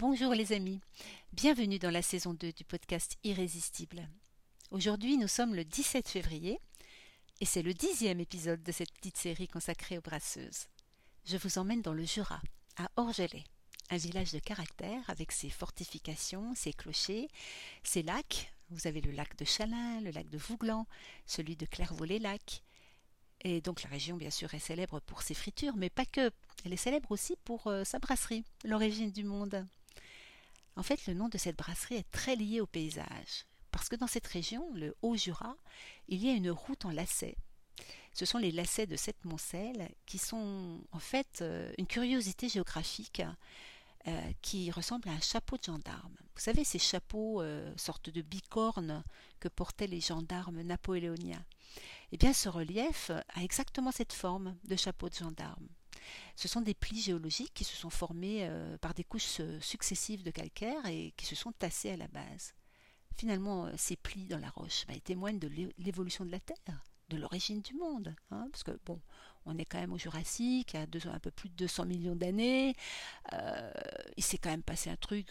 Bonjour les amis, bienvenue dans la saison 2 du podcast Irrésistible. Aujourd'hui nous sommes le 17 février et c'est le dixième épisode de cette petite série consacrée aux brasseuses. Je vous emmène dans le Jura, à Orgelet, un village de caractère avec ses fortifications, ses clochers, ses lacs. Vous avez le lac de Chalin, le lac de Vouglan, celui de Clairvaux-les-Lacs. Et donc la région, bien sûr, est célèbre pour ses fritures, mais pas que. Elle est célèbre aussi pour euh, sa brasserie, l'origine du monde. En fait, le nom de cette brasserie est très lié au paysage, parce que dans cette région, le Haut-Jura, il y a une route en lacets. Ce sont les lacets de Sept-Moncel qui sont en fait euh, une curiosité géographique euh, qui ressemble à un chapeau de gendarme. Vous savez, ces chapeaux, euh, sortes de bicornes que portaient les gendarmes napoléoniens. Eh bien, ce relief a exactement cette forme de chapeau de gendarme. Ce sont des plis géologiques qui se sont formés euh, par des couches euh, successives de calcaire et qui se sont tassés à la base. Finalement, euh, ces plis dans la roche bah, témoignent de l'évolution de la Terre, de l'origine du monde. Hein, parce que, on est quand même au Jurassique, à un peu plus de 200 millions d'années. il s'est quand même passé un truc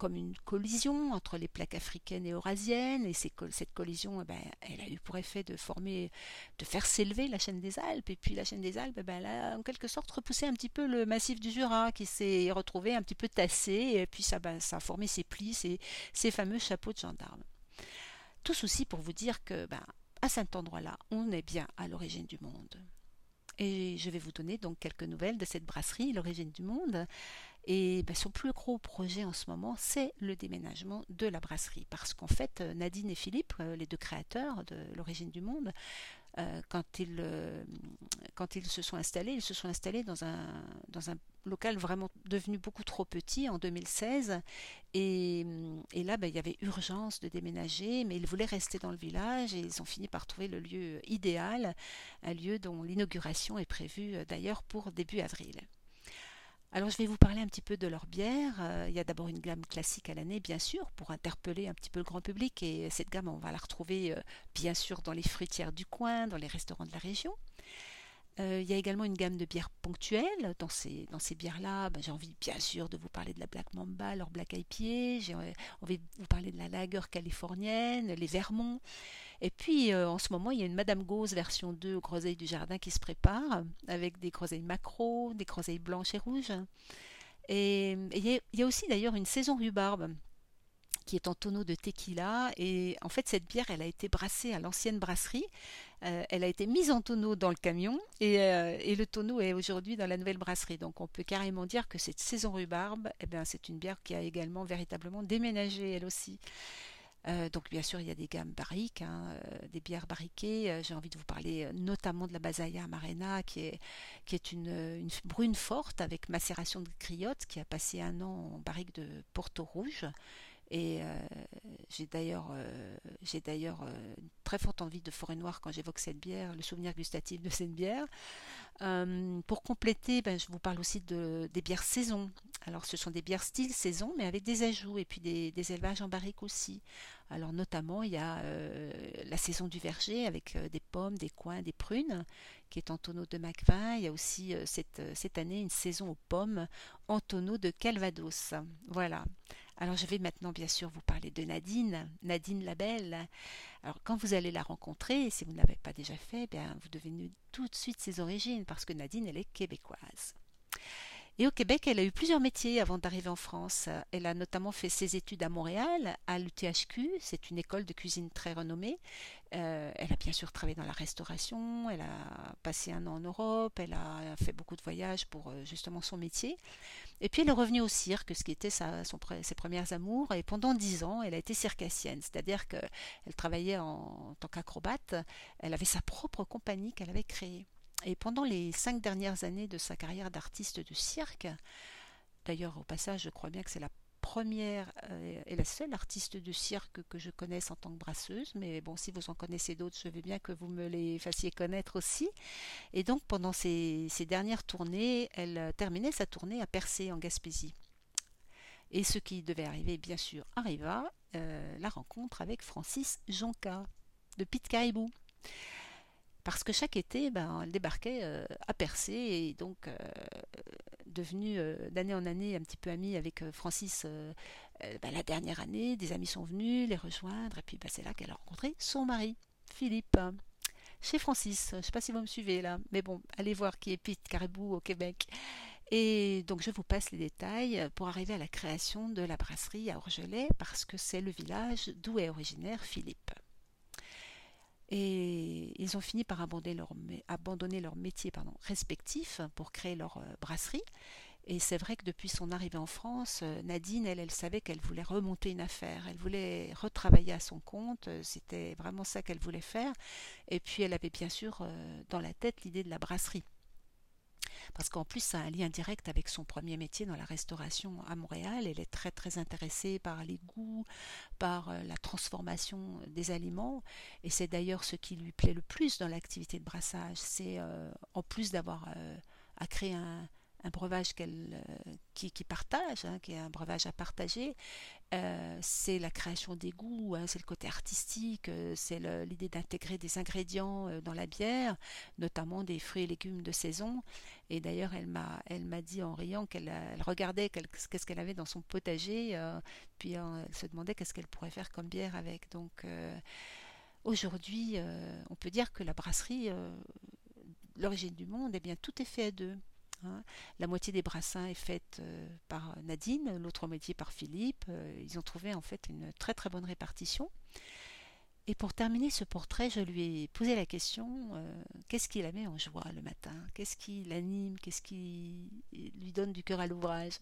comme une collision entre les plaques africaines et eurasiennes, et cette collision, eh ben, elle a eu pour effet de former, de faire s'élever la chaîne des Alpes, et puis la chaîne des Alpes, eh ben, elle a en quelque sorte repoussé un petit peu le massif du Jura, qui s'est retrouvé un petit peu tassé, et puis ça, ben, ça a formé ces plis, ces, fameux chapeaux de gendarmes. Tout ceci pour vous dire que, ben, à cet endroit-là, on est bien à l'origine du monde. Et je vais vous donner donc quelques nouvelles de cette brasserie, l'origine du monde. Et ben, son plus gros projet en ce moment, c'est le déménagement de la brasserie. Parce qu'en fait, Nadine et Philippe, euh, les deux créateurs de l'origine du monde, euh, quand, ils, euh, se sont installés, ils se sont installés dans un, local vraiment devenu beaucoup trop petit en 2016. Et, et là, ben, il y avait urgence de déménager, mais ils voulaient rester dans le village et ils ont fini par trouver le lieu idéal, un lieu dont l'inauguration est prévue d'ailleurs pour début avril. Alors je vais vous parler un petit peu de leur bière. Euh, il y a d'abord une gamme classique à l'année, bien sûr, pour interpeller un petit peu le grand public. Et cette gamme, on va la retrouver euh, bien sûr dans les fruitières du coin, dans les restaurants de la région. Euh, il y a également une gamme de bières ponctuelles. Dans ces, bières-là, ben, j'ai envie bien sûr de vous parler de la Black Mamba, leur Black IPA. J'ai envie de vous parler de la Lager californienne, les Vermont. Et puis euh, en ce moment, il y a une Madame Gauze version 2 groseilles du jardin qui se prépare, avec des groseilles macro, des groseilles blanches et rouges. Et, il y a aussi d'ailleurs une saison rhubarbe qui est en tonneau de tequila. Et en fait, cette bière, elle a été brassée à l'ancienne brasserie. Euh, elle a été mise en tonneau dans le camion et, euh, et le tonneau est aujourd'hui dans la nouvelle brasserie. Donc on peut carrément dire que cette saison rhubarbe, eh bien, c'est une bière qui a également véritablement déménagé elle aussi. Euh, donc bien sûr il y a des gammes barriques, hein, des bières barriquées. J'ai envie de vous parler notamment de la Basaya Amarena qui est, une, une, brune forte avec macération de criottes qui a passé un an en barrique de Porto Rouge et euh, j'ai d'ailleurs, euh, euh, très forte envie de forêt noire quand j'évoque cette bière, le souvenir gustatif de cette bière. pour compléter, ben, je vous parle aussi de, des bières saison. Alors ce sont des bières style saison, mais avec des ajouts et puis des, élevages en barrique aussi. Alors notamment, il y a la saison du verger avec des pommes, des coins, des prunes, qui est en tonneau de Macvin. Il y a aussi cette année une saison aux pommes en tonneau de Calvados. Voilà. Alors je vais maintenant bien sûr vous parler de Nadine, Nadine la Belle. Alors quand vous allez la rencontrer, si vous ne l'avez pas déjà fait, bien, vous devenez tout de suite ses origines parce que Nadine elle est québécoise. Et au Québec, elle a eu plusieurs métiers avant d'arriver en France. Elle a notamment fait ses études à Montréal, à l'UTHQ, c'est une école de cuisine très renommée. Euh, elle a bien sûr travaillé dans la restauration, elle a passé un an en Europe, elle a fait beaucoup de voyages pour euh, justement son métier. Et puis elle est revenue au cirque, ce qui était ses premières amours, et pendant dix ans, elle a été circassienne, c'est-à-dire qu'elle travaillait en tant qu'acrobate, elle avait sa propre compagnie qu'elle avait créée. Et pendant les cinq dernières années de sa carrière d'artiste de cirque, d'ailleurs au passage je crois bien que c'est la première euh, et la seule artiste de cirque que je connaisse en tant que brasseuse, mais bon, si vous en connaissez d'autres, je veux bien que vous me les fassiez connaître aussi. Et donc, pendant ces, dernières tournées, elle terminait sa tournée à Percé, en Gaspésie. Et ce qui devait arriver, bien sûr, arriva, euh, la rencontre avec Francis Jonca de Pit Caribou parce que chaque été, ben, elle débarquait euh, à Percé et donc euh, devenue d'année en année un petit peu amie avec Francis bah, la dernière année. Des amis sont venus les rejoindre et puis bah, c'est là qu'elle a rencontré son mari, Philippe. Chez Francis, je ne sais pas si vous me suivez là, mais bon, allez voir qui est Pete Caribou au Québec. Et donc je vous passe les détails pour arriver à la création de la brasserie à Orgelet parce que c'est le village d'où est originaire Philippe. Et ils ont fini par abandonner leur, métier respectif pour créer leur euh, brasserie. Et c'est vrai que depuis son arrivée en France, euh, Nadine, elle, elle savait qu'elle voulait remonter une affaire, elle voulait retravailler à son compte, euh, c'était vraiment ça qu'elle voulait faire. Et puis elle avait bien sûr dans la tête l'idée de la brasserie parce qu'en plus ça a un lien direct avec son premier métier dans la restauration à Montréal. Elle est très très intéressée par les goûts, par euh, la transformation des aliments, et c'est d'ailleurs ce qui lui plaît le plus dans l'activité de brassage. C'est euh, en plus d'avoir euh, à créer un, breuvage qu'elle, qui, partage, hein, qui est un breuvage à partager. Euh, c'est la création des goûts, hein, c'est le côté artistique, euh, c'est l'idée d'intégrer des ingrédients dans la bière, notamment des fruits et légumes de saison. Et d'ailleurs, elle m'a, elle m'a dit en riant qu'elle regardait qu'est-ce qu'elle avait dans son potager, puis elle se demandait qu'est-ce qu'elle pourrait faire comme bière avec. Donc aujourd'hui, on peut dire que la brasserie, l'origine du monde, eh bien tout est fait à deux. La moitié des brassins est faite euh, par Nadine, l'autre moitié par Philippe. Euh, ils ont trouvé en fait une très très bonne répartition. Et pour terminer ce portrait, je lui ai posé la question euh, qu'est-ce qui la met en joie le matin? Qu'est-ce qui l'anime? Qu'est-ce qui lui donne du cœur à l'ouvrage?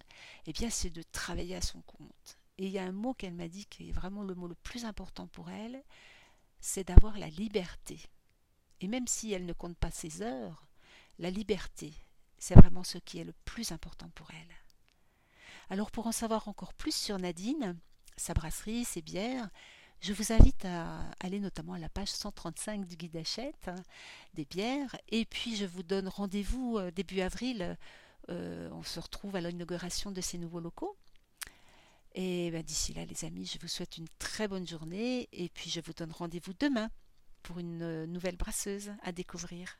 Eh bien, c'est de travailler à son compte. Et il y a un mot qu'elle m'a dit qui est vraiment le mot le plus important pour elle c'est d'avoir la liberté. Et même si elle ne compte pas ses heures, la liberté, c'est vraiment ce qui est le plus important pour elle. Alors pour en savoir encore plus sur Nadine, sa brasserie, ses bières, je vous invite à aller notamment à la page 135 du guide d'achète hein, des bières. Et puis je vous donne rendez-vous euh, début avril. Euh, on se retrouve à l'inauguration de ces nouveaux locaux. Et ben, d'ici là, les amis, je vous souhaite une très bonne journée. Et puis je vous donne rendez-vous demain pour une euh, nouvelle brasseuse à découvrir.